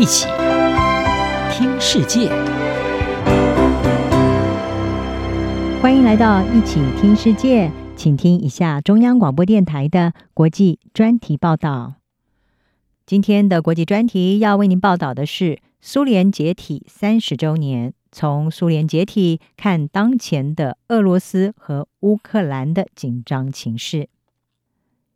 一起听世界，欢迎来到一起听世界，请听一下中央广播电台的国际专题报道。今天的国际专题要为您报道的是苏联解体三十周年，从苏联解体看当前的俄罗斯和乌克兰的紧张情势。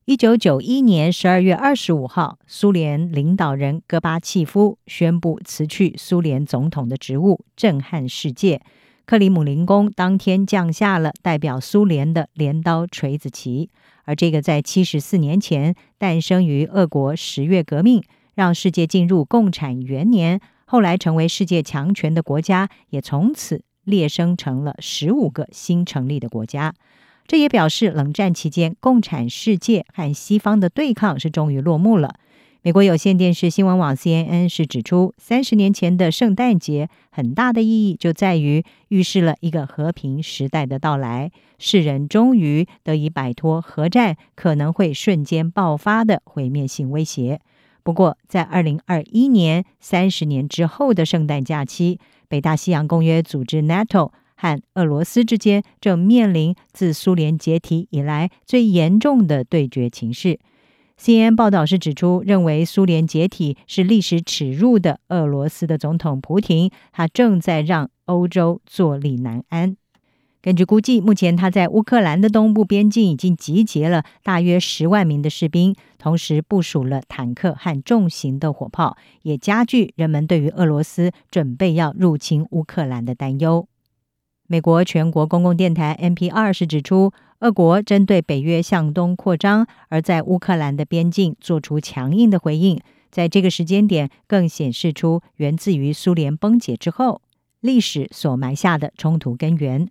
一九九一年十二月二十五号，苏联领导人戈巴契夫宣布辞去苏联总统的职务，震撼世界。克里姆林宫当天降下了代表苏联的镰刀锤子旗，而这个在七十四年前诞生于俄国十月革命，让世界进入共产元年，后来成为世界强权的国家，也从此列升成了十五个新成立的国家。这也表示，冷战期间共产世界和西方的对抗是终于落幕了。美国有线电视新闻网 CNN 是指出，三十年前的圣诞节很大的意义就在于预示了一个和平时代的到来，世人终于得以摆脱核战可能会瞬间爆发的毁灭性威胁。不过，在二零二一年三十年之后的圣诞假期，北大西洋公约组织 NATO。和俄罗斯之间正面临自苏联解体以来最严重的对决情势。CNN 报道是指出，认为苏联解体是历史耻辱的俄罗斯的总统普廷，他正在让欧洲坐立难安。根据估计，目前他在乌克兰的东部边境已经集结了大约十万名的士兵，同时部署了坦克和重型的火炮，也加剧人们对于俄罗斯准备要入侵乌克兰的担忧。美国全国公共电台 NPR 是指出，俄国针对北约向东扩张，而在乌克兰的边境做出强硬的回应。在这个时间点，更显示出源自于苏联崩解之后历史所埋下的冲突根源。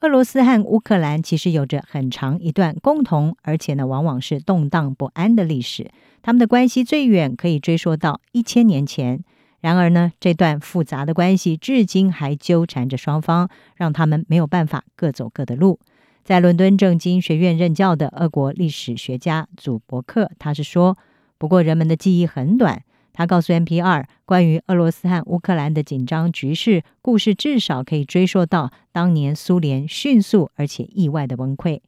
俄罗斯和乌克兰其实有着很长一段共同，而且呢，往往是动荡不安的历史。他们的关系最远可以追溯到一千年前。然而呢，这段复杂的关系至今还纠缠着双方，让他们没有办法各走各的路。在伦敦政经学院任教的俄国历史学家祖伯克，他是说：“不过人们的记忆很短。”他告诉 NPR，关于俄罗斯和乌克兰的紧张局势，故事至少可以追溯到当年苏联迅速而且意外的崩溃。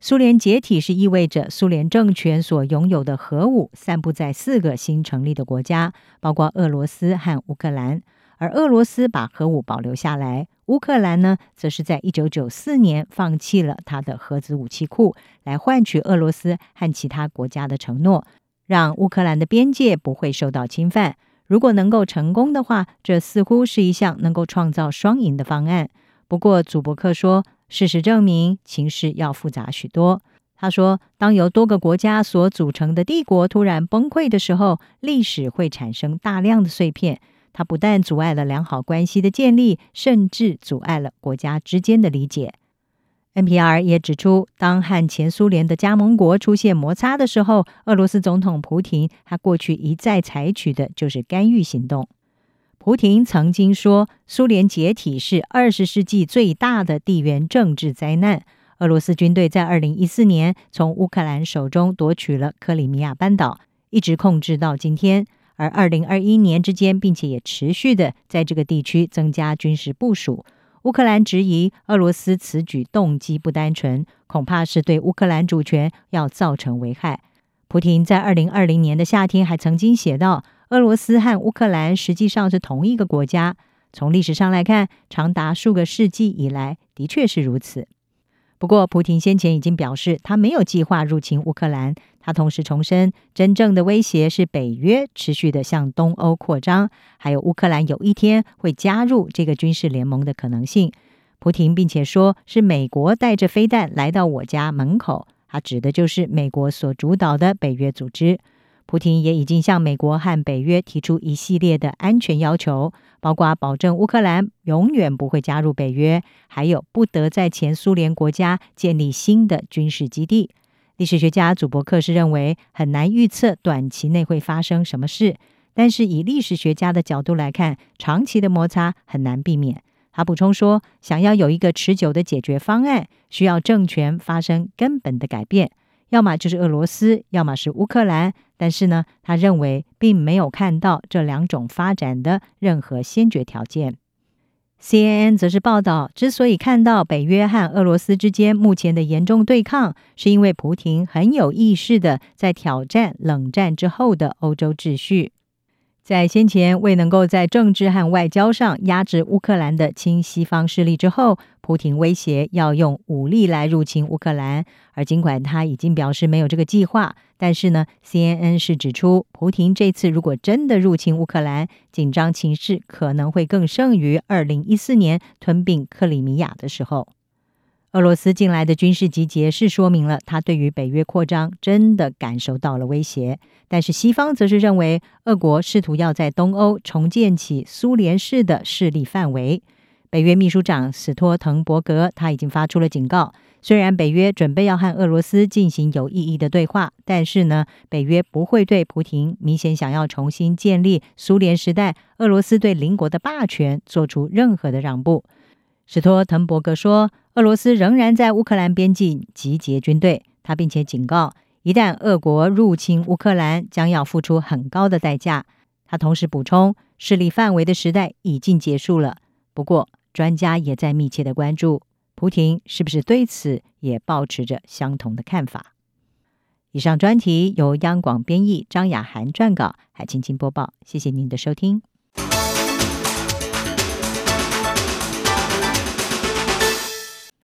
苏联解体是意味着苏联政权所拥有的核武散布在四个新成立的国家，包括俄罗斯和乌克兰。而俄罗斯把核武保留下来，乌克兰呢，则是在一九九四年放弃了他的核子武器库，来换取俄罗斯和其他国家的承诺，让乌克兰的边界不会受到侵犯。如果能够成功的话，这似乎是一项能够创造双赢的方案。不过，祖伯克说。事实证明，情势要复杂许多。他说，当由多个国家所组成的帝国突然崩溃的时候，历史会产生大量的碎片。它不但阻碍了良好关系的建立，甚至阻碍了国家之间的理解。NPR 也指出，当和前苏联的加盟国出现摩擦的时候，俄罗斯总统普廷他过去一再采取的就是干预行动。普廷曾经说，苏联解体是二十世纪最大的地缘政治灾难。俄罗斯军队在二零一四年从乌克兰手中夺取了克里米亚半岛，一直控制到今天。而二零二一年之间，并且也持续的在这个地区增加军事部署。乌克兰质疑俄罗斯此举动机不单纯，恐怕是对乌克兰主权要造成危害。普廷在二零二零年的夏天还曾经写道。俄罗斯和乌克兰实际上是同一个国家。从历史上来看，长达数个世纪以来，的确是如此。不过，普廷先前已经表示，他没有计划入侵乌克兰。他同时重申，真正的威胁是北约持续地向东欧扩张，还有乌克兰有一天会加入这个军事联盟的可能性。普廷并且说，是美国带着飞弹来到我家门口，他指的就是美国所主导的北约组织。普廷也已经向美国和北约提出一系列的安全要求，包括保证乌克兰永远不会加入北约，还有不得在前苏联国家建立新的军事基地。历史学家祖伯克是认为很难预测短期内会发生什么事，但是以历史学家的角度来看，长期的摩擦很难避免。他补充说，想要有一个持久的解决方案，需要政权发生根本的改变。要么就是俄罗斯，要么是乌克兰。但是呢，他认为并没有看到这两种发展的任何先决条件。CNN 则是报道，之所以看到北约和俄罗斯之间目前的严重对抗，是因为普廷很有意识的在挑战冷战之后的欧洲秩序。在先前未能够在政治和外交上压制乌克兰的亲西方势力之后，普丁威胁要用武力来入侵乌克兰。而尽管他已经表示没有这个计划，但是呢，CNN 是指出，普丁这次如果真的入侵乌克兰，紧张情势可能会更胜于二零一四年吞并克里米亚的时候。俄罗斯近来的军事集结是说明了他对于北约扩张真的感受到了威胁，但是西方则是认为俄国试图要在东欧重建起苏联式的势力范围。北约秘书长史托滕伯格他已经发出了警告，虽然北约准备要和俄罗斯进行有意义的对话，但是呢，北约不会对普丁明显想要重新建立苏联时代俄罗斯对邻国的霸权做出任何的让步。史托滕伯格说，俄罗斯仍然在乌克兰边境集结军队，他并且警告，一旦俄国入侵乌克兰，将要付出很高的代价。他同时补充，势力范围的时代已经结束了。不过，专家也在密切的关注，普丁是不是对此也保持着相同的看法。以上专题由央广编译张雅涵撰稿，海青青播报。谢谢您的收听。